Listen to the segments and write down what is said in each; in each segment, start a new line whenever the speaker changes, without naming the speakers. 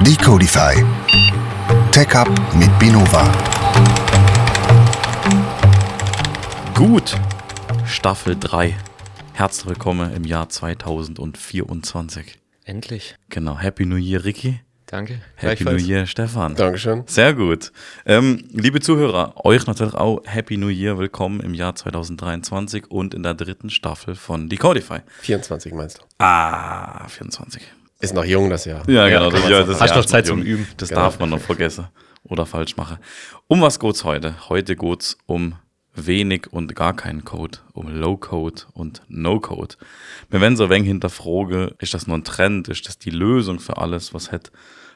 Decodify. Tech Up mit Binova.
Gut, Staffel 3. Herzlich willkommen im Jahr 2024.
Endlich.
Genau, Happy New Year, Ricky.
Danke.
Happy New Year, Stefan.
Dankeschön.
Sehr gut. Ähm, liebe Zuhörer, euch natürlich auch Happy New Year, willkommen im Jahr 2023 und in der dritten Staffel von Decodify.
24 meinst du?
Ah, 24.
Ist noch jung das Jahr.
Ja, genau. Das, ja, das
Hast noch Zeit zum Üben.
Das
Genau.
darf man noch vergessen oder falsch machen. Um was geht's heute? Heute geht's um wenig und gar keinen Code, um Low-Code und No-Code. Wir werden so ein wenig hinterfragen, ist das nur ein Trend, ist das die Lösung für alles, was hat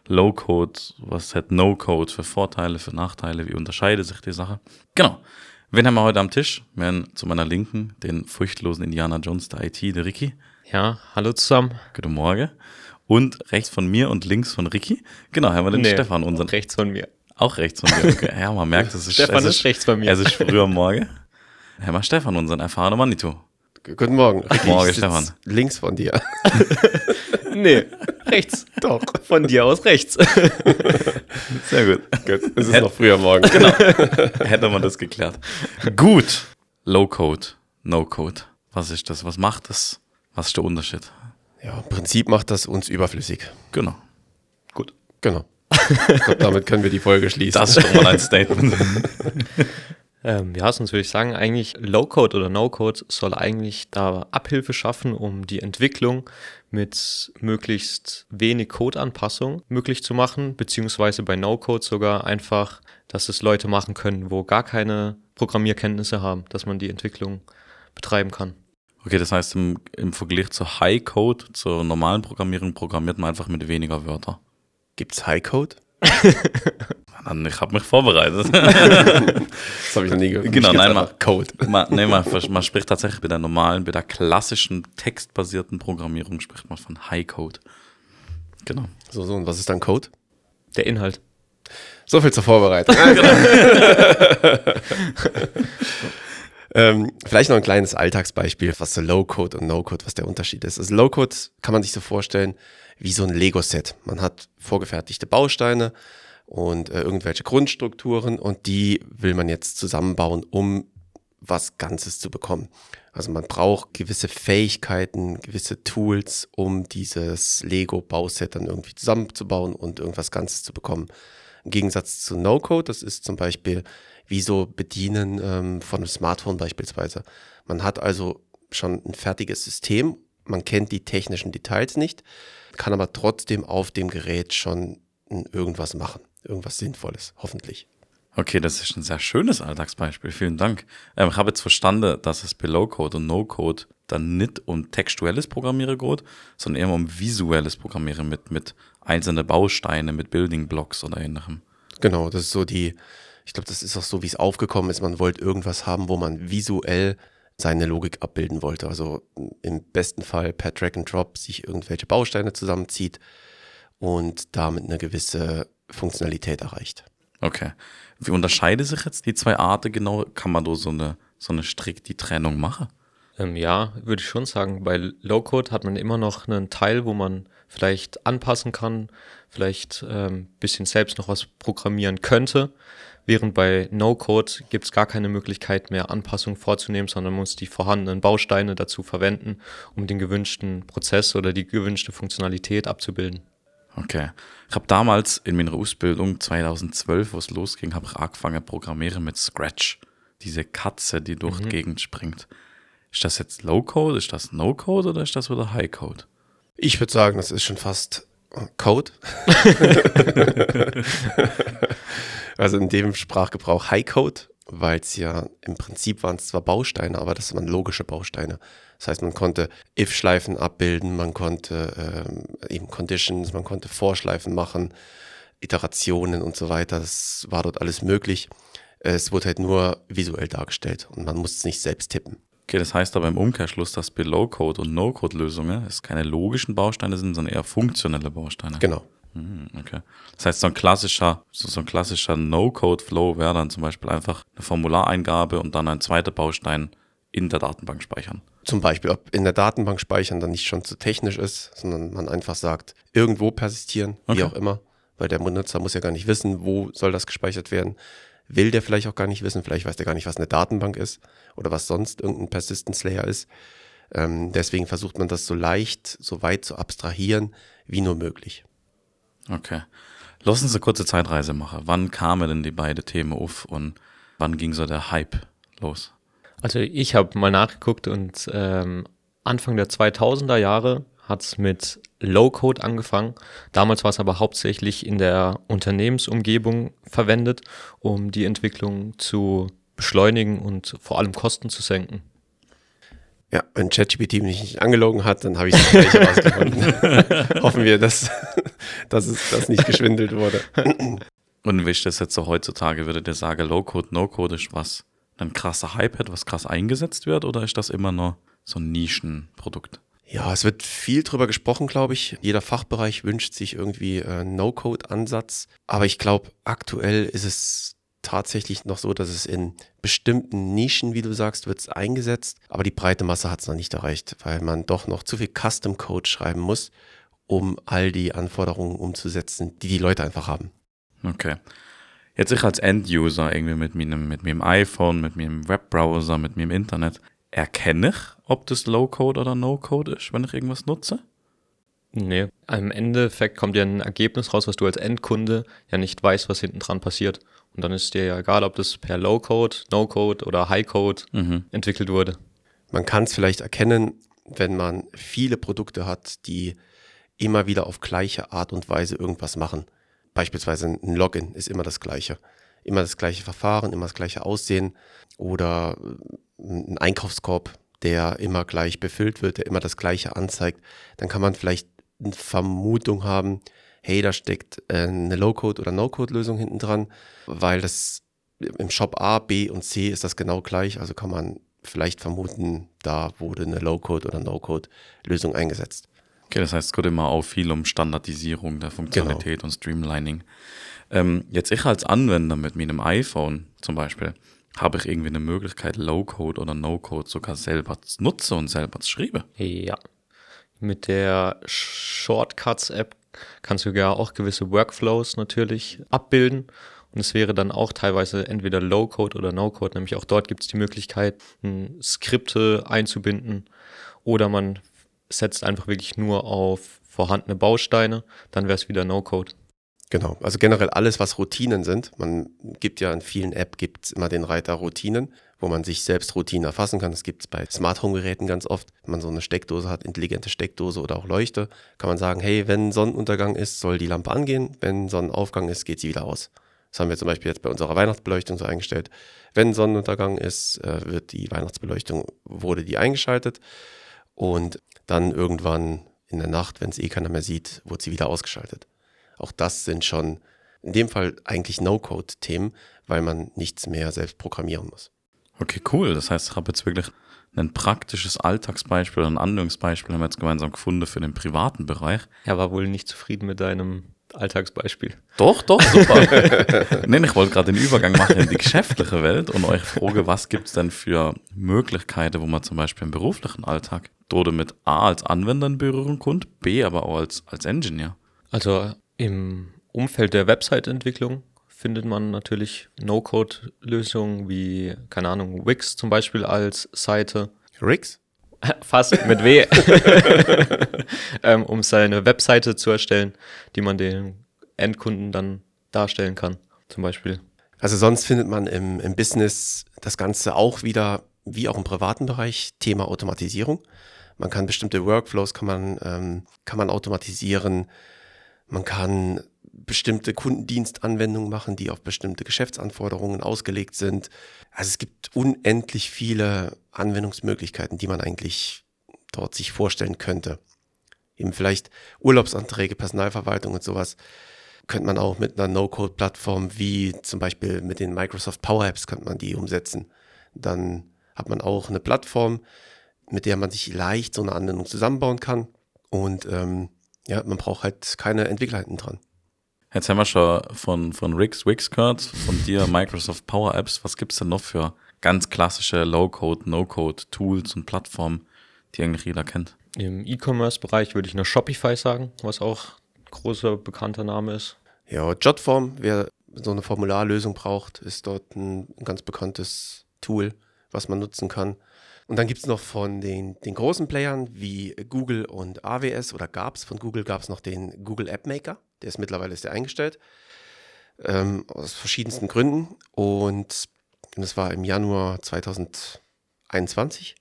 Low-Code, was hat No-Code für Vorteile, für Nachteile, wie unterscheidet sich die Sache? Genau. Wen haben wir heute am Tisch? Wir haben zu meiner Linken den furchtlosen Indiana Jones der IT, der Ricky.
Ja, hallo zusammen.
Guten Morgen. Und rechts von mir und links von Ricky, genau, haben wir den
Nee,
Stefan, unseren.
Rechts von mir.
Auch rechts von mir. Okay. Ja, man merkt, es ist,
Stefan
es
ist rechts von mir.
Es ist früher am Morgen. Haben wir Stefan, unseren erfahrenen Manitou.
Guten Morgen. Ricky,
Morgen, Stefan.
Links von dir.
Nee, rechts.
Doch.
Von dir aus rechts.
Sehr gut.
Gut. Es ist noch früher morgen.
Genau. Hätte man das geklärt. Gut. Low-Code, No-Code. Was ist das? Was macht das? Was ist der Unterschied?
Ja, im Prinzip macht das uns überflüssig.
Genau.
Gut.
Genau. Ich glaube, damit können wir die Folge schließen.
Das ist schon mal ein Statement.
Ähm, ja, sonst würde ich sagen, eigentlich Low-Code oder No-Code soll eigentlich da Abhilfe schaffen, um die Entwicklung mit möglichst wenig Codeanpassung möglich zu machen, beziehungsweise bei No-Code sogar einfach, dass es Leute machen können, wo gar keine Programmierkenntnisse haben, dass man die Entwicklung betreiben kann.
Okay, das heißt, im, im Vergleich zu High-Code, zur normalen Programmierung, programmiert man einfach mit weniger Wörtern.
Gibt's Highcode?
Mann, Ich habe mich vorbereitet.
Das habe ich noch nie gehört.
Genau, nein,
einfach Code.
man, nee, man, man spricht tatsächlich bei der normalen, bei der klassischen textbasierten Programmierung spricht man von High Code. Genau.
So, so, und was ist dann Code?
Der Inhalt.
So viel zur Vorbereitung. ähm, vielleicht noch ein kleines Alltagsbeispiel, was so Low-Code und No-Code, was der Unterschied ist. Also Low-Code kann man sich so vorstellen wie so ein Lego-Set. Man hat vorgefertigte Bausteine und äh, irgendwelche Grundstrukturen und die will man jetzt zusammenbauen, um was Ganzes zu bekommen. Also man braucht gewisse Fähigkeiten, gewisse Tools, um dieses Lego-Bauset dann irgendwie zusammenzubauen und irgendwas Ganzes zu bekommen. Im Gegensatz zu No-Code, das ist zum Beispiel wie so Bedienen ähm, von einem Smartphone beispielsweise. Man hat also schon ein fertiges System, man kennt die technischen Details nicht, kann aber trotzdem auf dem Gerät schon irgendwas machen, irgendwas Sinnvolles, hoffentlich.
Okay, das ist ein sehr schönes Alltagsbeispiel. Vielen Dank. Ähm, ich habe jetzt verstanden, dass es bei Low-Code und No-Code dann nicht um textuelles Programmieren geht, sondern eher um visuelles Programmieren mit, mit einzelnen Bausteinen, mit Building Blocks oder ähnlichem.
Genau, das ist so die, ich glaube, das ist auch so, wie es aufgekommen ist. Man wollte irgendwas haben, wo man visuell seine Logik abbilden wollte. Also im besten Fall per Drag and Drop sich irgendwelche Bausteine zusammenzieht und damit eine gewisse Funktionalität erreicht.
Okay. Wie unterscheiden sich jetzt die zwei Arten genau? Kann man da so eine, so eine strikt die Trennung machen?
Ähm, ja, würde ich schon sagen. Bei Low-Code hat man immer noch einen Teil, wo man vielleicht anpassen kann, vielleicht ein ähm, bisschen selbst noch was programmieren könnte. Während bei No-Code gibt es gar keine Möglichkeit mehr, Anpassungen vorzunehmen, sondern muss die vorhandenen Bausteine dazu verwenden, um den gewünschten Prozess oder die gewünschte Funktionalität abzubilden.
Okay. Ich habe damals in meiner Ausbildung 2012, wo es losging, habe ich angefangen programmieren mit Scratch. Diese Katze, die durch die Gegend springt. Ist das jetzt Low-Code, ist das No-Code oder ist das wieder High-Code?
Ich würde sagen, das ist schon fast Code. also in dem Sprachgebrauch High Code, weil es ja im Prinzip waren es zwar Bausteine, aber das waren logische Bausteine. Das heißt, man konnte If-Schleifen abbilden, man konnte ähm, eben Conditions, man konnte Vorschleifen machen, Iterationen und so weiter. Das war dort alles möglich. Es wurde halt nur visuell dargestellt und man musste es nicht selbst tippen.
Okay, das heißt aber im Umkehrschluss, dass bei Low-Code und No-Code-Lösungen es keine logischen Bausteine sind, sondern eher funktionelle Bausteine.
Genau.
Hm, Okay. Das heißt, so ein klassischer, so, so ein klassischer No-Code-Flow wäre dann zum Beispiel einfach eine Formulareingabe und dann ein zweiter Baustein in der Datenbank speichern.
Zum Beispiel, ob in der Datenbank speichern dann nicht schon zu technisch ist, sondern man einfach sagt, irgendwo persistieren,
Okay.
wie auch immer. Weil der Benutzer muss ja gar nicht wissen, wo soll das gespeichert werden. Will der vielleicht auch gar nicht wissen, vielleicht weiß der gar nicht, was eine Datenbank ist oder was sonst irgendein Persistence Layer ist. Ähm, deswegen versucht man das so leicht, so weit zu abstrahieren, wie nur möglich.
Okay. Lass uns eine kurze Zeitreise machen. Wann kamen denn die beiden Themen auf und wann ging so der Hype los?
Also ich habe mal nachgeguckt und ähm, Anfang der 2000er Jahre hat es mit Low-Code angefangen. Damals war es aber hauptsächlich in der Unternehmensumgebung verwendet, um die Entwicklung zu beschleunigen und vor allem Kosten zu senken.
Ja, wenn ChatGPT mich nicht angelogen hat, dann habe ich das gleich herausgefunden. Hoffen wir, dass, dass es das nicht geschwindelt wurde.
Und wie ist das jetzt so heutzutage? Würde der sagen, Low-Code, No-Code ist was ein krasser Hype hat, was krass eingesetzt wird oder ist das immer noch so ein Nischenprodukt?
Ja, es wird viel drüber gesprochen, glaube ich. Jeder Fachbereich wünscht sich irgendwie äh, No-Code-Ansatz. Aber ich glaube, aktuell ist es tatsächlich noch so, dass es in bestimmten Nischen, wie du sagst, wird es eingesetzt. Aber die breite Masse hat es noch nicht erreicht, weil man doch noch zu viel Custom-Code schreiben muss, um all die Anforderungen umzusetzen, die die Leute einfach haben.
Okay. Jetzt ich als End-User irgendwie mit meinem, mit meinem iPhone, mit meinem Webbrowser, mit meinem Internet, erkenne ich, ob das Low-Code oder No-Code ist, wenn ich irgendwas nutze?
Nee, im Endeffekt kommt ja ein Ergebnis raus, was du als Endkunde ja nicht weißt, was hinten dran passiert. Und dann ist dir ja egal, ob das per Low-Code, No-Code oder High-Code
Mhm.
entwickelt wurde.
Man kann es vielleicht erkennen, wenn man viele Produkte hat, die immer wieder auf gleiche Art und Weise irgendwas machen. Beispielsweise ein Login ist immer das gleiche. Immer das gleiche Verfahren, immer das gleiche Aussehen oder äh, ein Einkaufskorb, der immer gleich befüllt wird, der immer das gleiche anzeigt. Dann kann man vielleicht eine Vermutung haben, hey, da steckt äh, eine Low-Code oder No-Code-Lösung hinten dran, weil das im Shop A, B und C ist das genau gleich. Also kann man vielleicht vermuten, da wurde eine Low-Code oder No-Code-Lösung eingesetzt.
Okay, das heißt, es geht immer auch viel um Standardisierung der Funktionalität und Streamlining. Ähm, jetzt ich als Anwender mit meinem iPhone zum Beispiel, habe ich irgendwie eine Möglichkeit, Low-Code oder No-Code sogar selber zu nutzen und selber zu schreiben.
Ja. Mit der Shortcuts-App kannst du ja auch gewisse Workflows natürlich abbilden. Und es wäre dann auch teilweise entweder Low-Code oder No-Code. Nämlich auch dort gibt es die Möglichkeit, Skripte einzubinden. Oder man setzt einfach wirklich nur auf vorhandene Bausteine. Dann wäre es wieder No-Code.
Genau, also generell alles, was Routinen sind. Man gibt ja in vielen Apps gibt's immer den Reiter Routinen, wo man sich selbst Routinen erfassen kann. Das gibt es bei Smart Home Geräten ganz oft. Wenn man so eine Steckdose hat, intelligente Steckdose oder auch Leuchte, kann man sagen, hey, wenn Sonnenuntergang ist, soll die Lampe angehen. Wenn Sonnenaufgang ist, geht sie wieder aus. Das haben wir zum Beispiel jetzt bei unserer Weihnachtsbeleuchtung so eingestellt. Wenn Sonnenuntergang ist, äh, wird die Weihnachtsbeleuchtung, wurde die eingeschaltet. Und dann irgendwann in der Nacht, wenn es eh keiner mehr sieht, wurde sie wieder ausgeschaltet. Auch das sind schon in dem Fall eigentlich No-Code-Themen, weil man nichts mehr selbst programmieren muss.
Okay, cool. Das heißt, ich habe jetzt wirklich ein praktisches Alltagsbeispiel oder ein Anwendungsbeispiel haben wir jetzt gemeinsam gefunden für den privaten Bereich.
Er war wohl nicht zufrieden mit deinem Alltagsbeispiel.
Doch, doch, super. nee, ich wollte gerade den Übergang machen in die geschäftliche Welt und euch frage, was gibt es denn für Möglichkeiten, wo man zum Beispiel im beruflichen Alltag oder mit A als Anwender in Berührung kommt, B aber auch als, als Engineer.
Also im Umfeld der Website-Entwicklung findet man natürlich No-Code-Lösungen wie, keine Ahnung, Wix zum Beispiel als Seite.
Riggs?
Fast mit W. ähm, um seine Webseite zu erstellen, die man den Endkunden dann darstellen kann, zum Beispiel.
Also sonst findet man im, im Business das Ganze auch wieder, wie auch im privaten Bereich, Thema Automatisierung. Man kann bestimmte Workflows kann man, ähm, kann man automatisieren. Man kann bestimmte Kundendienstanwendungen machen, die auf bestimmte Geschäftsanforderungen ausgelegt sind. Also es gibt unendlich viele Anwendungsmöglichkeiten, die man eigentlich dort sich vorstellen könnte. Eben vielleicht Urlaubsanträge, Personalverwaltung und sowas könnte man auch mit einer No-Code-Plattform wie zum Beispiel mit den Microsoft Power Apps könnte man die umsetzen. Dann hat man auch eine Plattform, mit der man sich leicht so eine Anwendung zusammenbauen kann. Und ähm, ja, man braucht halt keine Entwickler hinten dran.
Jetzt haben wir schon von, von Rix Wix gehört, von dir Microsoft Power Apps. Was gibt es denn noch für ganz klassische Low-Code, No-Code Tools und Plattformen, die eigentlich jeder kennt?
Im E-Commerce-Bereich würde ich noch Shopify sagen, was auch ein großer bekannter Name ist.
Ja, Jotform, wer so eine Formularlösung braucht, ist dort ein ganz bekanntes Tool, was man nutzen kann. Und dann gibt es noch von den, den großen Playern wie Google und AWS oder gab es, von Google gab es noch den Google App Maker, der ist mittlerweile der eingestellt, ähm, aus verschiedensten Gründen. Und das war im Januar 2021.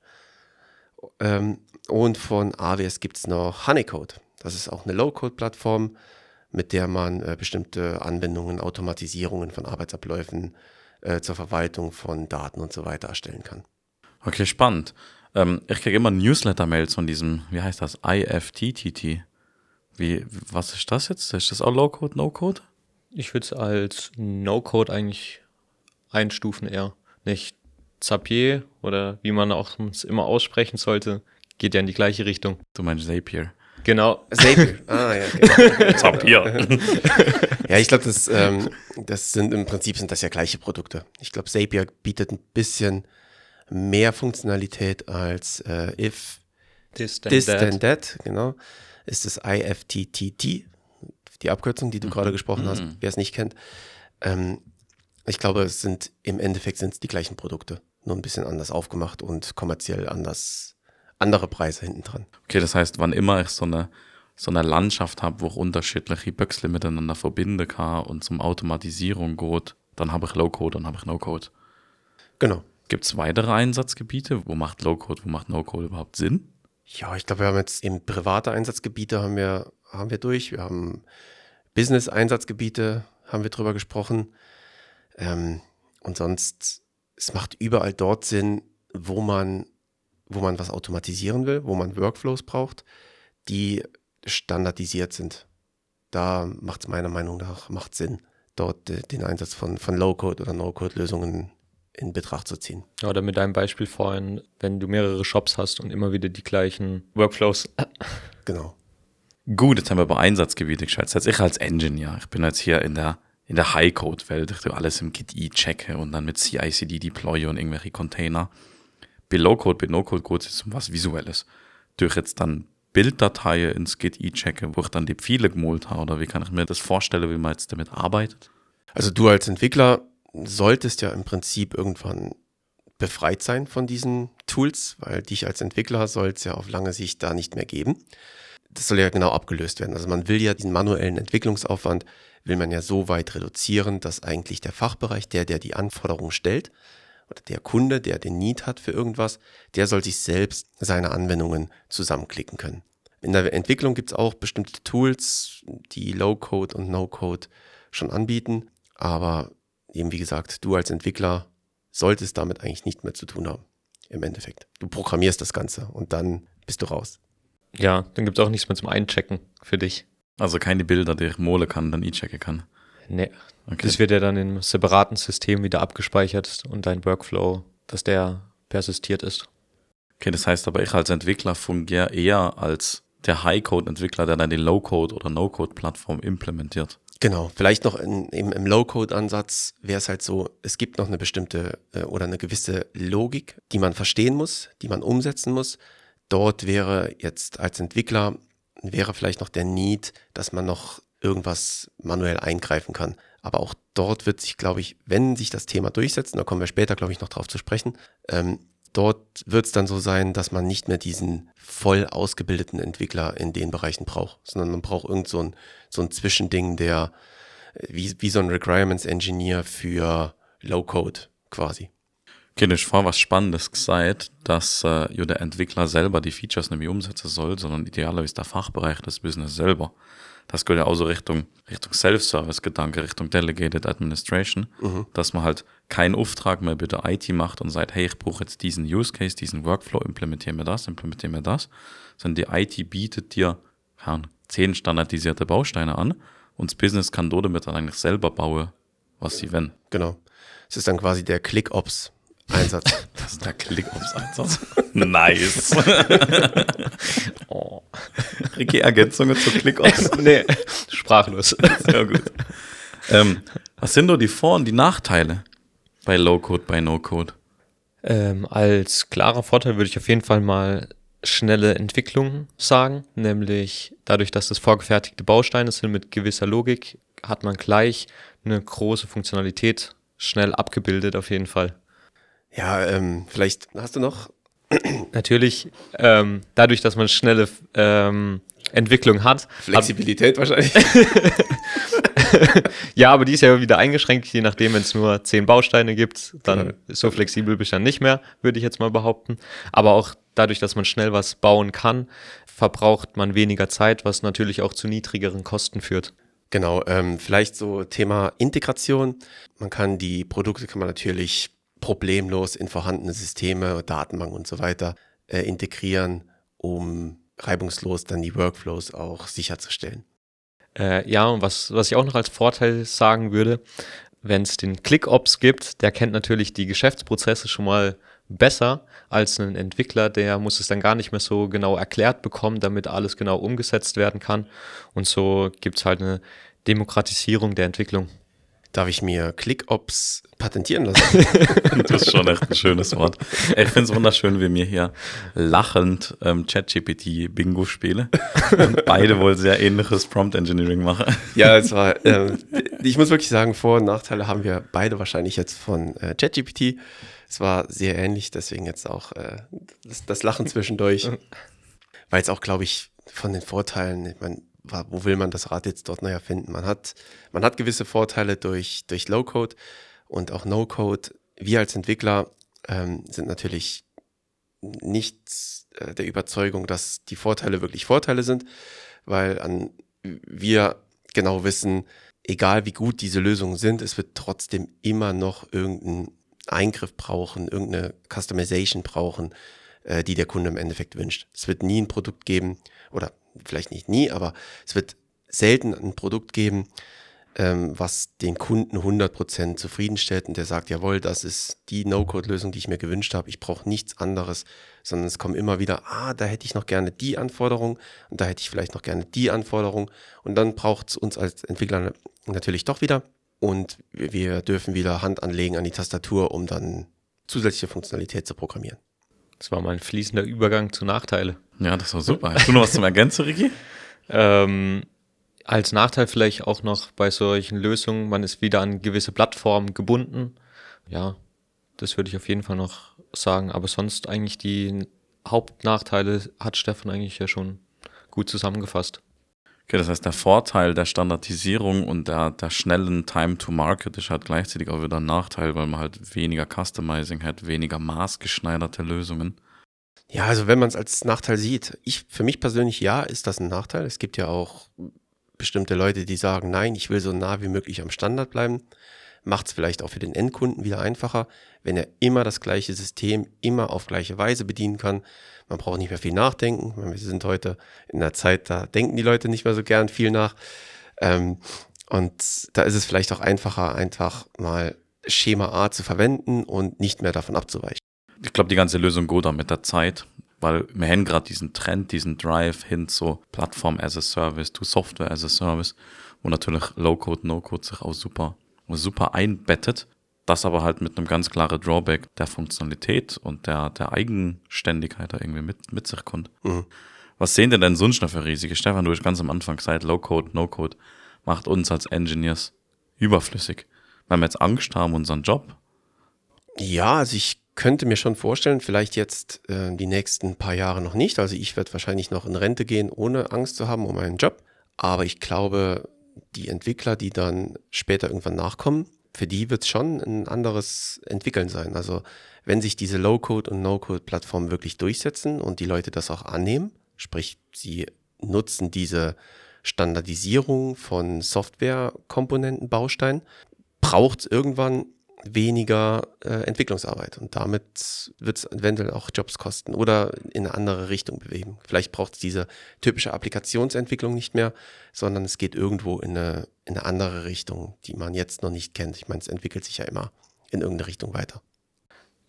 Ähm, und von AWS gibt es noch Honeycode. Das ist auch eine Low-Code-Plattform, mit der man äh, bestimmte Anwendungen, Automatisierungen von Arbeitsabläufen äh, zur Verwaltung von Daten und so weiter erstellen kann.
Okay, spannend. Ähm, ich kriege immer Newsletter-Mails von diesem, wie heißt das, IFTTT. Wie, was ist das jetzt? Ist das auch Low-Code, No-Code?
Ich würde es als No-Code eigentlich einstufen eher. Nicht Zapier oder wie man auch es immer aussprechen sollte, geht ja in die gleiche Richtung.
Du meinst Zapier.
Genau.
Zapier. ah, ja, genau.
Zapier.
ja, ich glaube, das, ähm, das sind im Prinzip sind das ja gleiche Produkte. Ich glaube, Zapier bietet ein bisschen mehr Funktionalität als äh, if
This,
this then that, genau. Ist das IFTTT, die Abkürzung, die du gerade gesprochen hast,
Mhm.
wer es nicht kennt. Ähm, ich glaube, es sind im Endeffekt sind es die gleichen Produkte, nur ein bisschen anders aufgemacht und kommerziell anders, andere Preise hinten dran.
Okay, das heißt, wann immer ich so eine, so eine Landschaft habe, wo ich unterschiedliche Böxle miteinander verbinden kann und zum Automatisierung geht, dann habe ich Low-Code und habe ich No-Code.
Genau.
Gibt es weitere Einsatzgebiete? Wo macht Low-Code, wo macht No-Code überhaupt Sinn?
Ja, ich glaube, wir haben jetzt eben private Einsatzgebiete haben wir, haben wir durch. Wir haben Business-Einsatzgebiete, haben wir drüber gesprochen. Ähm, und sonst, es macht überall dort Sinn, wo man, wo man was automatisieren will, wo man Workflows braucht, die standardisiert sind. Da macht es meiner Meinung nach macht Sinn, dort den Einsatz von, von Low-Code oder No-Code-Lösungen in Betracht zu ziehen.
Oder mit deinem Beispiel vorhin, wenn du mehrere Shops hast und immer wieder die gleichen Workflows.
Genau.
Gut, jetzt haben wir über Einsatzgebiete geschätzt. Jetzt ich als Engineer, ich bin jetzt hier in der, in der High-Code-Welt, ich tue alles im Git E checke und dann mit CI/CD deploye und irgendwelche Container. Bei Low-Code, bei No-Code geht es jetzt um was Visuelles. Durch jetzt dann Bilddateien ins Git E checke, wo ich dann die Pfeile gemalt habe, oder wie kann ich mir das vorstellen, wie man jetzt damit arbeitet?
Also du als Entwickler solltest ja im Prinzip irgendwann befreit sein von diesen Tools, weil dich als Entwickler soll es ja auf lange Sicht da nicht mehr geben. Das soll ja genau abgelöst werden. Also man will ja diesen manuellen Entwicklungsaufwand, will man ja so weit reduzieren, dass eigentlich der Fachbereich, der, der die Anforderungen stellt, oder der Kunde, der den Need hat für irgendwas, der soll sich selbst seine Anwendungen zusammenklicken können. In der Entwicklung gibt es auch bestimmte Tools, die Low-Code und No-Code schon anbieten, aber eben wie gesagt, du als Entwickler solltest damit eigentlich nicht mehr zu tun haben. Im Endeffekt. Du programmierst das Ganze und dann bist du raus.
Ja, dann gibt es auch nichts mehr zum Einchecken für dich.
Also keine Bilder, die ich malen kann, dann E-checken kann.
Nee.
Okay.
Das wird ja dann in einem separaten System wieder abgespeichert und dein Workflow, dass der persistiert ist.
Okay, das heißt aber, ich als Entwickler fungiere eher als der High-Code-Entwickler, der dann die Low-Code- oder No-Code-Plattform implementiert.
Genau, vielleicht noch in, im, im Low-Code-Ansatz wäre es halt so, es gibt noch eine bestimmte äh, oder eine gewisse Logik, die man verstehen muss, die man umsetzen muss. Dort wäre jetzt als Entwickler, wäre vielleicht noch der Need, dass man noch irgendwas manuell eingreifen kann. Aber auch dort wird sich, glaube ich, wenn sich das Thema durchsetzt, und da kommen wir später, glaube ich, noch drauf zu sprechen, ähm, dort wird es dann so sein, dass man nicht mehr diesen voll ausgebildeten Entwickler in den Bereichen braucht, sondern man braucht irgend so ein, so ein Zwischending, der äh, wie, wie so ein Requirements Engineer für Low-Code quasi.
Okay, hast vorher was Spannendes gesagt, dass äh, der Entwickler selber die Features nicht mehr umsetzen soll, sondern idealerweise der Fachbereich des Business selber. Das gehört ja auch so Richtung, Richtung Self-Service-Gedanke, Richtung Delegated Administration, dass man halt keinen Auftrag mehr bei der IT macht und sagt, hey, ich brauche jetzt diesen Use Case, diesen Workflow, implementieren wir das, implementieren wir das, sondern die IT bietet dir ja, zehn standardisierte Bausteine an und das Business kann dort damit dann eigentlich selber bauen, was sie wollen.
Genau. Es ist dann quasi der Click-Ops-Einsatz.
Das ist der Click-Ops-Einsatz. nice.
Oh.
Ricky, Ergänzungen zu Click-Ops?
nee, sprachlos.
Sehr gut. Ähm, was sind nur die Vor- und die Nachteile bei Low-Code, bei No-Code?
Ähm, als klarer Vorteil würde ich auf jeden Fall mal schnelle Entwicklung sagen, nämlich dadurch, dass das vorgefertigte Bausteine sind mit gewisser Logik, hat man gleich eine große Funktionalität schnell abgebildet auf jeden Fall.
Ja, ähm, vielleicht hast du noch.
Natürlich, ähm, dadurch, dass man schnelle ähm, Entwicklung hat.
Flexibilität hat, wahrscheinlich.
ja, aber die ist ja wieder eingeschränkt, je nachdem, wenn es nur zehn Bausteine gibt, dann genau. so flexibel bist du dann nicht mehr, würde ich jetzt mal behaupten. Aber auch dadurch, dass man schnell was bauen kann, verbraucht man weniger Zeit, was natürlich auch zu niedrigeren Kosten führt.
Genau, ähm, vielleicht so Thema Integration. Man kann die Produkte kann man natürlich problemlos in vorhandene Systeme, Datenbank und so weiter äh, integrieren, um reibungslos dann die Workflows auch sicherzustellen.
Äh, ja, und was, was ich auch noch als Vorteil sagen würde, wenn es den ClickOps gibt, der kennt natürlich die Geschäftsprozesse schon mal besser als ein Entwickler, der muss es dann gar nicht mehr so genau erklärt bekommen, damit alles genau umgesetzt werden kann. Und so gibt es halt eine Demokratisierung der Entwicklung.
Darf ich mir ClickOps patentieren lassen?
das ist schon echt ein schönes Wort. Ich finde es wunderschön, wie wir hier lachend ähm, ChatGPT-Bingo spielen und beide wohl sehr ähnliches Prompt Engineering machen.
Ja, es war, äh, ich muss wirklich sagen, Vor- und Nachteile haben wir beide wahrscheinlich jetzt von äh, ChatGPT. Es war sehr ähnlich, deswegen jetzt auch äh, das, das Lachen zwischendurch. Weil es auch, glaube ich, von den Vorteilen, ich meine, wo will man das Rad jetzt dort neu finden? Man hat, man hat gewisse Vorteile durch, durch Low-Code und auch No-Code. Wir als Entwickler ähm, sind natürlich nicht äh, der Überzeugung, dass die Vorteile wirklich Vorteile sind, weil an, wir genau wissen, egal wie gut diese Lösungen sind, es wird trotzdem immer noch irgendeinen Eingriff brauchen, irgendeine Customization brauchen, äh, die der Kunde im Endeffekt wünscht. Es wird nie ein Produkt geben, oder vielleicht nicht nie, aber es wird selten ein Produkt geben, ähm, was den Kunden 100% zufriedenstellt und der sagt, jawohl, das ist die No-Code-Lösung, die ich mir gewünscht habe, ich brauche nichts anderes, sondern es kommen immer wieder, ah, da hätte ich noch gerne die Anforderung und da hätte ich vielleicht noch gerne die Anforderung und dann braucht es uns als Entwickler natürlich doch wieder und wir dürfen wieder Hand anlegen an die Tastatur, um dann zusätzliche Funktionalität zu programmieren.
Das war mal ein fließender Übergang zu Nachteile.
Ja, das war super. Hast du noch was zum Ergänzen, Ricky?
ähm, als Nachteil vielleicht auch noch bei solchen Lösungen, man ist wieder an gewisse Plattformen gebunden. Ja, das würde ich auf jeden Fall noch sagen. Aber sonst eigentlich die Hauptnachteile hat Stefan eigentlich ja schon gut zusammengefasst.
Okay, das heißt, der Vorteil der Standardisierung und der, der schnellen Time to Market ist halt gleichzeitig auch wieder ein Nachteil, weil man halt weniger Customizing hat, weniger maßgeschneiderte Lösungen.
Ja, also wenn man es als Nachteil sieht, ich für mich persönlich ja, ist das ein Nachteil. Es gibt ja auch bestimmte Leute, die sagen, nein, ich will so nah wie möglich am Standard bleiben. Macht es vielleicht auch für den Endkunden wieder einfacher, wenn er immer das gleiche System immer auf gleiche Weise bedienen kann. Man braucht nicht mehr viel nachdenken. Wir sind heute in einer Zeit, da denken die Leute nicht mehr so gern viel nach. Ähm, und da ist es vielleicht auch einfacher, einfach mal Schema A zu verwenden und nicht mehr davon abzuweichen.
Ich glaube, die ganze Lösung geht da mit der Zeit, weil wir haben gerade diesen Trend, diesen Drive hin zu Plattform as a Service, to Software as a Service, wo natürlich Low-Code, No-Code sich auch super, super einbettet das aber halt mit einem ganz klaren Drawback der Funktionalität und der, der Eigenständigkeit da irgendwie mit, mit sich kommt. Mhm. Was sehen denn denn sonst noch für riesige? Stefan, du hast ganz am Anfang gesagt, Low-Code, No-Code macht uns als Engineers überflüssig. Weil wir jetzt Angst haben, unseren Job.
Ja, also ich könnte mir schon vorstellen, vielleicht jetzt äh, die nächsten paar Jahre noch nicht. Also ich werde wahrscheinlich noch in Rente gehen, ohne Angst zu haben um meinen Job. Aber ich glaube, die Entwickler, die dann später irgendwann nachkommen, für die wird es schon ein anderes Entwickeln sein. Also wenn sich diese Low-Code und No-Code-Plattformen wirklich durchsetzen und die Leute das auch annehmen, sprich sie nutzen diese Standardisierung von Softwarekomponenten, Bausteinen, braucht es irgendwann weniger äh, Entwicklungsarbeit und damit wird es eventuell auch Jobs kosten oder in eine andere Richtung bewegen. Vielleicht braucht es diese typische Applikationsentwicklung nicht mehr, sondern es geht irgendwo in eine, in eine andere Richtung, die man jetzt noch nicht kennt. Ich meine, es entwickelt sich ja immer in irgendeine Richtung weiter.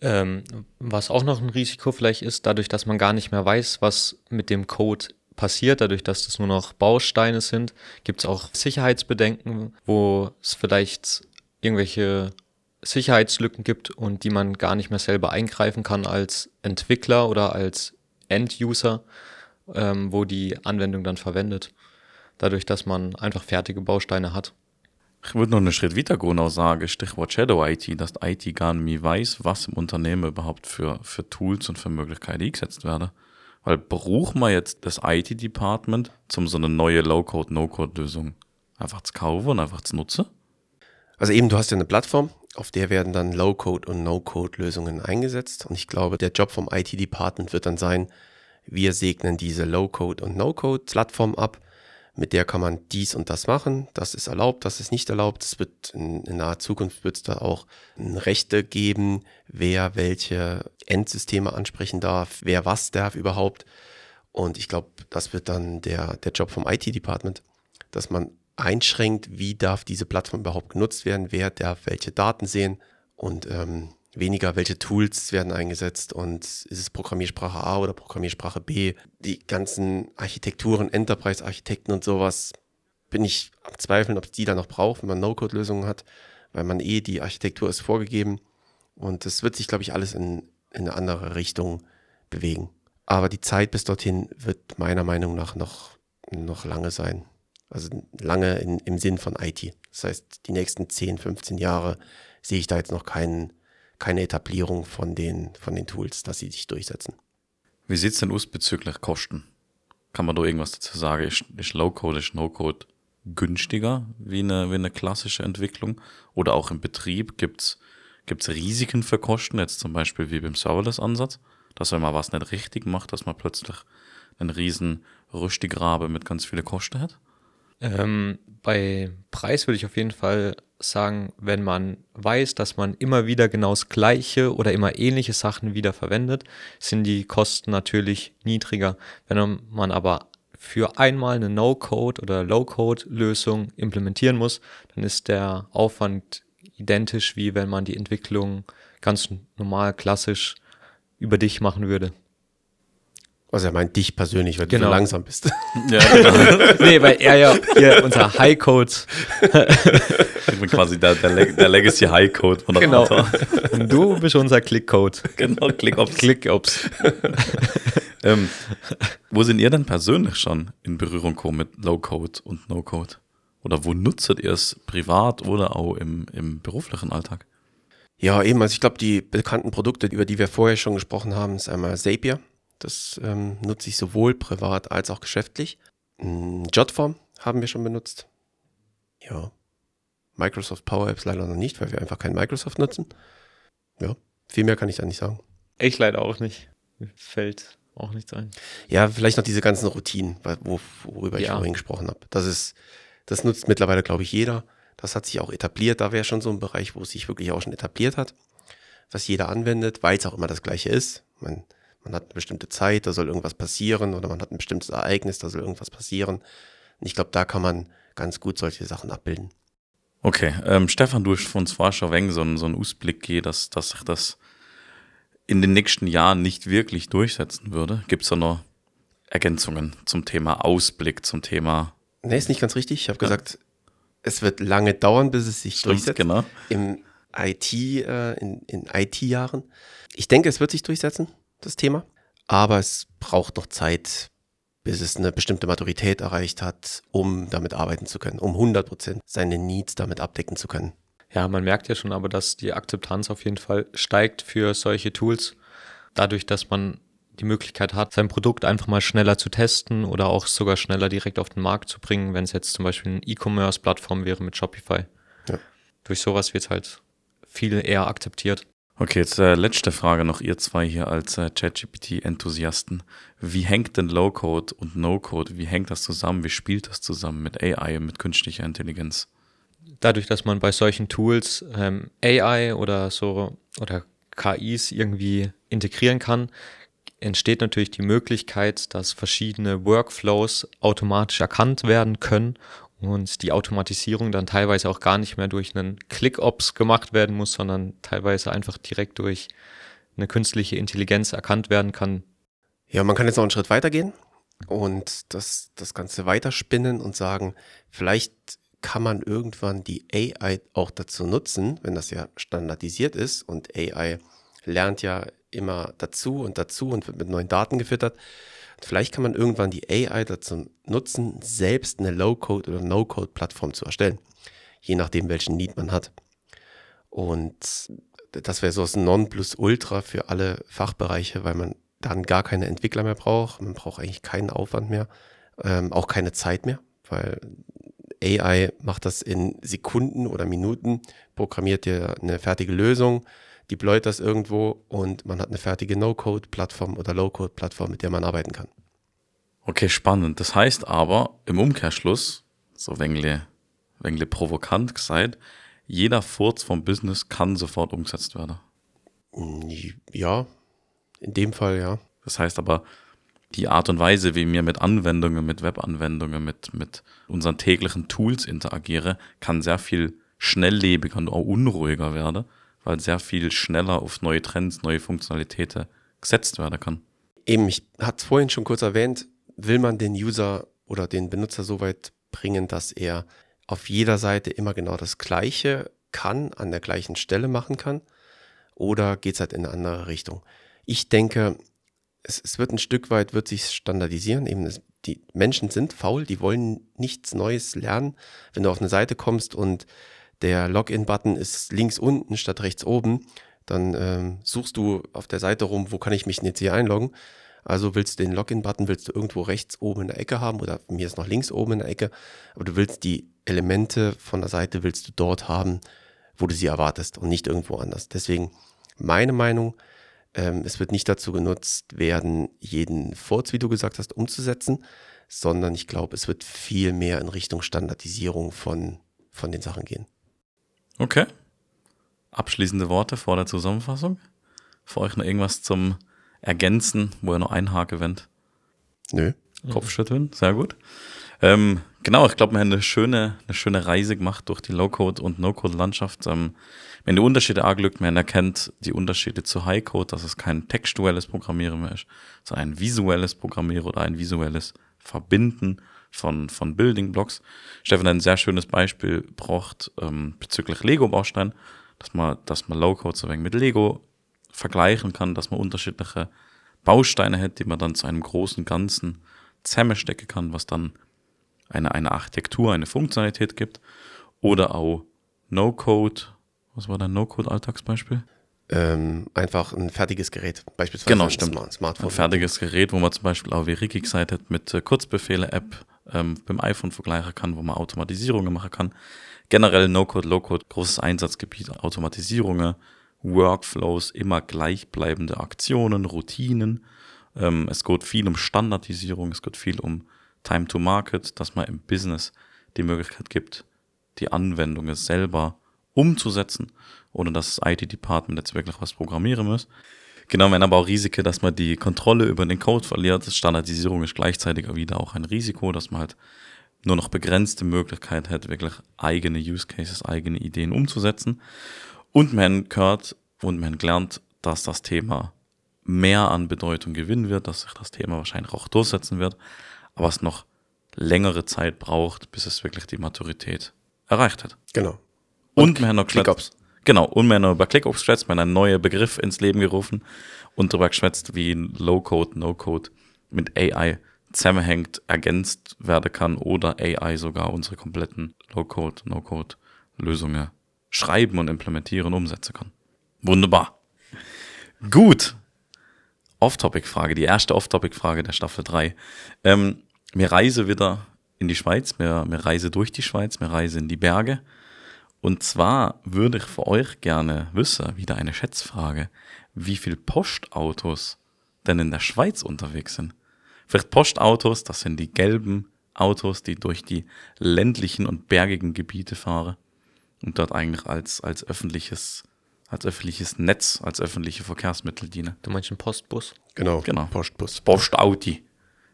Ähm, was auch noch ein Risiko vielleicht ist, dadurch, dass man gar nicht mehr weiß, was mit dem Code passiert, dadurch, dass das nur noch Bausteine sind, gibt es auch Sicherheitsbedenken, wo es vielleicht irgendwelche Sicherheitslücken gibt und die man gar nicht mehr selber eingreifen kann als Entwickler oder als End-User, ähm, wo die Anwendung dann verwendet. Dadurch, dass man einfach fertige Bausteine hat.
Ich würde noch einen Schritt weiter gehen und sagen, Stichwort Shadow IT, dass die IT gar nicht mehr weiß, was im Unternehmen überhaupt für, für Tools und für Möglichkeiten eingesetzt werden. Weil braucht man jetzt das IT-Department, um so eine neue Low-Code, No-Code-Lösung einfach zu kaufen und einfach zu nutzen?
Also eben, du hast ja eine Plattform, auf der werden dann Low-Code und No-Code-Lösungen eingesetzt. Und ich glaube, der Job vom IT-Department wird dann sein, wir segnen diese Low-Code und No-Code-Plattform ab. Mit der kann man dies und das machen. Das ist erlaubt, das ist nicht erlaubt. Es wird in, in naher Zukunft wird es da auch Rechte geben, wer welche Endsysteme ansprechen darf, wer was darf überhaupt. Und ich glaube, das wird dann der, der Job vom IT-Department, dass man einschränkt, wie darf diese Plattform überhaupt genutzt werden, wer darf welche Daten sehen und ähm, weniger, welche Tools werden eingesetzt und ist es Programmiersprache A oder Programmiersprache B. Die ganzen Architekturen, Enterprise-Architekten und sowas, bin ich am Zweifeln, ob die da noch braucht, wenn man No-Code-Lösungen hat, weil man eh die Architektur ist vorgegeben und es wird sich, glaube ich, alles in, in eine andere Richtung bewegen. Aber die Zeit bis dorthin wird meiner Meinung nach noch, noch lange sein. Also lange in, im Sinn von IT. Das heißt, die nächsten 10, 15 Jahre sehe ich da jetzt noch keinen, keine Etablierung von den, von den Tools, dass sie sich durchsetzen.
Wie sieht es denn aus bezüglich Kosten? Kann man da irgendwas dazu sagen? Ist, ist Low-Code, ist No-Code günstiger wie eine, wie eine klassische Entwicklung? Oder auch im Betrieb gibt es Risiken für Kosten, jetzt zum Beispiel wie beim Serverless-Ansatz, dass wenn man was nicht richtig macht, dass man plötzlich einen riesen Rüstigrabe mit ganz vielen Kosten hat?
Ähm, bei Preis würde ich auf jeden Fall sagen, wenn man weiß, dass man immer wieder genau das gleiche oder immer ähnliche Sachen wieder verwendet, sind die Kosten natürlich niedriger. Wenn man aber für einmal eine No-Code oder Low-Code-Lösung implementieren muss, dann ist der Aufwand identisch wie wenn man die Entwicklung ganz normal, klassisch über dich machen würde.
Also er meint dich persönlich, weil
Genau.
du so langsam bist.
Ja, genau.
nee, weil er ja hier unser High-Code,
ich bin quasi der, der, Leg der Legacy High Code von der
genau. Und du bist unser Click-Code.
Genau, Klick aufs
Click-Ops.
ähm, wo sind ihr denn persönlich schon in Berührung gekommen mit Low-Code und No-Code? Oder wo nutzt ihr es privat oder auch im, im beruflichen Alltag?
Ja, eben. Also ich glaube, die bekannten Produkte, über die wir vorher schon gesprochen haben, ist einmal Zapier. Das ähm, nutze ich sowohl privat als auch geschäftlich. Mm, Jotform haben wir schon benutzt. Ja. Microsoft Power Apps leider noch nicht, weil wir einfach kein Microsoft nutzen. Ja, viel mehr kann ich da nicht sagen.
Ich leider auch nicht. Mir fällt auch nichts ein.
Ja, vielleicht noch diese ganzen Routinen, wo, worüber ich
Ja.
vorhin gesprochen habe. Das ist, das nutzt mittlerweile, glaube ich, jeder. Das hat sich auch etabliert. Da wäre schon so ein Bereich, wo es sich wirklich auch schon etabliert hat, was jeder anwendet, weil es auch immer das Gleiche ist. Man, man hat eine bestimmte Zeit, da soll irgendwas passieren oder man hat ein bestimmtes Ereignis, da soll irgendwas passieren. Und ich glaube, da kann man ganz gut solche Sachen abbilden.
Okay, ähm, Stefan, du hast von vorher schon ein wenig so einen, so einen Ausblick gegeben, dass, dass sich das in den nächsten Jahren nicht wirklich durchsetzen würde. Gibt es da noch Ergänzungen zum Thema Ausblick, zum Thema
Nee, ist nicht ganz richtig. Ich habe gesagt, es wird lange dauern, bis es sich
Stimmt,
durchsetzt.
genau.
Im IT, äh, in, in IT-Jahren. Ich denke, es wird sich durchsetzen, das Thema. Aber es braucht noch Zeit, bis es eine bestimmte Maturität erreicht hat, um damit arbeiten zu können, um 100% seine Needs damit abdecken zu können.
Ja, man merkt ja schon aber, dass die Akzeptanz auf jeden Fall steigt für solche Tools. Dadurch, dass man die Möglichkeit hat, sein Produkt einfach mal schneller zu testen oder auch sogar schneller direkt auf den Markt zu bringen, wenn es jetzt zum Beispiel eine E-Commerce-Plattform wäre mit Shopify.
Ja.
Durch sowas wird halt viel eher akzeptiert.
Okay, jetzt äh, letzte Frage noch, ihr zwei hier als äh, ChatGPT-Enthusiasten. Wie hängt denn Low-Code und No-Code, wie hängt das zusammen, wie spielt das zusammen mit AI, mit künstlicher Intelligenz?
dadurch, dass man bei solchen Tools ähm, AI oder so oder KIs irgendwie integrieren kann, entsteht natürlich die Möglichkeit, dass verschiedene Workflows automatisch erkannt werden können und die Automatisierung dann teilweise auch gar nicht mehr durch einen Click-Ops gemacht werden muss, sondern teilweise einfach direkt durch eine künstliche Intelligenz erkannt werden kann.
Ja, man kann jetzt noch einen Schritt weitergehen und das, das Ganze weiterspinnen und sagen, vielleicht kann man irgendwann die AI auch dazu nutzen, wenn das ja standardisiert ist und AI lernt ja immer dazu und dazu und wird mit neuen Daten gefüttert. Vielleicht kann man irgendwann die AI dazu nutzen, selbst eine Low-Code oder No-Code-Plattform zu erstellen, je nachdem, welchen Need man hat. Und das wäre so das Nonplusultra für alle Fachbereiche, weil man dann gar keine Entwickler mehr braucht. Man braucht eigentlich keinen Aufwand mehr, ähm, auch keine Zeit mehr, weil AI macht das in Sekunden oder Minuten, programmiert dir eine fertige Lösung, deployt das irgendwo und man hat eine fertige No-Code-Plattform oder Low-Code-Plattform, mit der man arbeiten kann.
Okay, spannend. Das heißt aber im Umkehrschluss, so wengle, wengle provokant gesagt, jeder Furz vom Business kann sofort umgesetzt werden.
Ja, in dem Fall ja.
Das heißt aber, die Art und Weise, wie wir mit Anwendungen, mit Webanwendungen, mit, mit unseren täglichen Tools interagieren, kann sehr viel schnelllebiger und auch unruhiger werden, weil sehr viel schneller auf neue Trends, neue Funktionalitäten gesetzt werden kann.
Eben, ich hatte es vorhin schon kurz erwähnt, will man den User oder den Benutzer so weit bringen, dass er auf jeder Seite immer genau das Gleiche kann, an der gleichen Stelle machen kann? Oder geht es halt in eine andere Richtung? Ich denke, es, es wird ein Stück weit, wird sich standardisieren. Eben es, die Menschen sind faul, die wollen nichts Neues lernen. Wenn du auf eine Seite kommst und der Login-Button ist links unten statt rechts oben, dann ähm, suchst du auf der Seite rum, wo kann ich mich denn jetzt hier einloggen? Also willst du den Login-Button, willst du irgendwo rechts oben in der Ecke haben oder mir ist noch links oben in der Ecke, aber du willst die Elemente von der Seite, willst du dort haben, wo du sie erwartest und nicht irgendwo anders. Deswegen meine Meinung, ähm, es wird nicht dazu genutzt werden, jeden Furz, wie du gesagt hast, umzusetzen, sondern ich glaube, es wird viel mehr in Richtung Standardisierung von, von den Sachen gehen.
Okay. Abschließende Worte vor der Zusammenfassung? Für euch noch irgendwas zum Ergänzen, wo ihr noch einhake wendet?
Nö.
Kopfschütteln, sehr gut. Ähm, genau, ich glaube, wir haben eine schöne, eine schöne Reise gemacht durch die Low-Code- und No-Code-Landschaft. Ähm, wenn die Unterschiede angelegt, man erkennt die Unterschiede zu High-Code, dass es kein textuelles Programmieren mehr ist, sondern ein visuelles Programmieren oder ein visuelles Verbinden von, von Building-Blocks. Stefan hat ein sehr schönes Beispiel braucht ähm, bezüglich Lego-Baustein, dass man, dass man Low-Code so wenig mit Lego vergleichen kann, dass man unterschiedliche Bausteine hat, die man dann zu einem großen Ganzen zusammenstecken kann, was dann eine, eine Architektur, eine Funktionalität gibt. Oder auch No-Code. Was war dein No-Code-Alltagsbeispiel?
Ähm, einfach ein fertiges Gerät, beispielsweise
Genau,
ein
stimmt.
Smart Smartphone.
Ein fertiges Gerät, wo man zum Beispiel auch wie Ricky gesagt hat, mit Kurzbefehle-App ähm, beim iPhone vergleichen kann, wo man Automatisierungen machen kann. Generell No-Code, Low-Code, großes Einsatzgebiet, Automatisierungen, Workflows, immer gleichbleibende Aktionen, Routinen. Ähm, es geht viel um Standardisierung, es geht viel um Time to Market, dass man im Business die Möglichkeit gibt, die Anwendungen selber umzusetzen, ohne dass das IT-Department jetzt wirklich was programmieren muss. Genau, wenn aber auch Risiken, dass man die Kontrolle über den Code verliert. Standardisierung ist gleichzeitig wieder auch ein Risiko, dass man halt nur noch begrenzte Möglichkeit hat, wirklich eigene Use Cases, eigene Ideen umzusetzen. Und man hört und man lernt, dass das Thema mehr an Bedeutung gewinnen wird, dass sich das Thema wahrscheinlich auch durchsetzen wird, aber es noch längere Zeit braucht, bis es wirklich die Maturität erreicht hat.
Genau.
Und, wir haben noch geschwätzt-
ClickUps.
Genau, noch über ClickUps geschwätzt, einen neuen Begriff ins Leben gerufen und darüber geschwätzt, wie Low-Code, No-Code mit AI zusammenhängt, ergänzt werden kann oder AI sogar unsere kompletten Low-Code, No-Code-Lösungen schreiben und implementieren, umsetzen kann. Wunderbar. Gut. Off-Topic-Frage, die erste Off-Topic-Frage der Staffel 3. Ähm, wir reisen wieder in die Schweiz, wir, wir reisen durch die Schweiz, wir reisen in die Berge. Und zwar würde ich für euch gerne wissen, wieder eine Schätzfrage, wie viele Postautos denn in der Schweiz unterwegs sind. Vielleicht Postautos, das sind die gelben Autos, die durch die ländlichen und bergigen Gebiete fahren und dort eigentlich als, als öffentliches, als öffentliches Netz, als öffentliche Verkehrsmittel dienen.
Du meinst einen Postbus?
Genau.
Genau.
Postbus.
Postauti.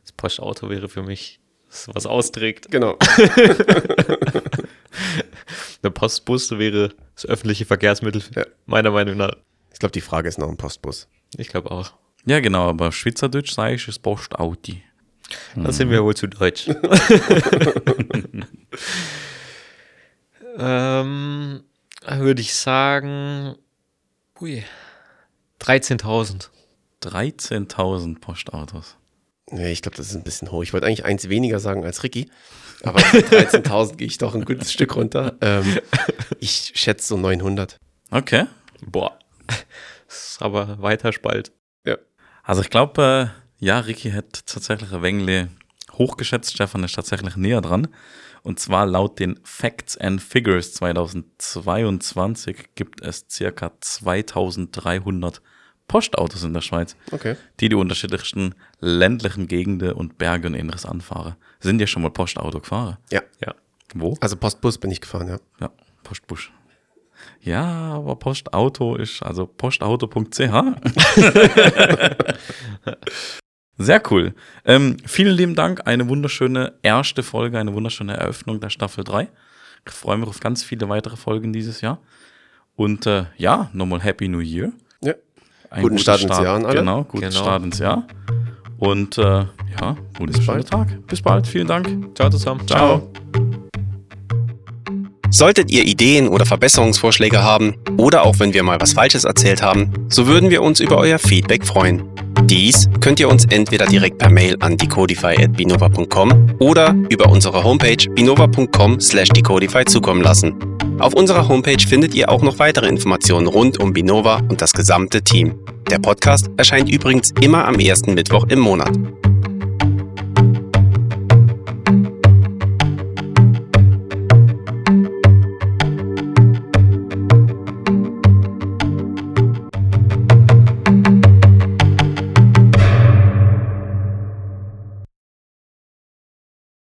Das Postauto wäre für mich, was austrägt.
Genau.
Der Postbus wäre das öffentliche Verkehrsmittel,
Ja.
meiner Meinung nach.
Ich glaube, die Frage ist noch ein Postbus.
Ich glaube auch.
Ja, genau, aber Schweizerdeutsch sage ich, ist Postauti.
Da sind wir wohl zu deutsch. ähm, würde ich sagen, hui, 13.000.
13.000 Postautos.
Nee, ich glaube, das ist ein bisschen hoch. Ich wollte eigentlich eins weniger sagen als Ricky, aber mit 13.000 gehe ich doch ein gutes Stück runter. Ähm, ich schätze so 900.
Okay.
Boah. Das ist aber weiter Spalt.
Also ich glaube, äh, ja, Ricky hat tatsächlich wenig hochgeschätzt. Stefan ist tatsächlich näher dran. Und zwar laut den Facts and Figures 2022 gibt es circa 2300 Postautos in der Schweiz,
Okay.
die die unterschiedlichsten ländlichen Gegenden und Berge und Inneres anfahren. Sind ja schon mal Postauto gefahren?
Ja.
Ja.
Wo?
Also Postbus bin ich gefahren, ja.
Ja, Postbusch. Ja, aber Postauto ist, also postauto.ch. Sehr cool. Ähm, vielen lieben Dank. Eine wunderschöne erste Folge, eine wunderschöne Eröffnung der Staffel 3. Ich freue mich auf ganz viele weitere Folgen dieses Jahr. Und äh, ja, nochmal Happy New Year.
Ja.
Ein
Guten
guter
Start ins Jahr an alle.
Genau, guten
Genau.
Start ins Jahr. Und äh, ja, gutes schöner Tag. Bis bald. Vielen Dank.
Ciao zusammen.
Ciao.
Solltet ihr Ideen oder Verbesserungsvorschläge haben oder auch wenn wir mal was Falsches erzählt haben, so würden wir uns über euer Feedback freuen. Dies könnt ihr uns entweder direkt per Mail an decodify.binova.com oder über unsere Homepage binova.com/decodify zukommen lassen. Auf unserer Homepage findet ihr auch noch weitere Informationen rund um Binova und das gesamte Team. Der Podcast erscheint übrigens immer am ersten Mittwoch im Monat.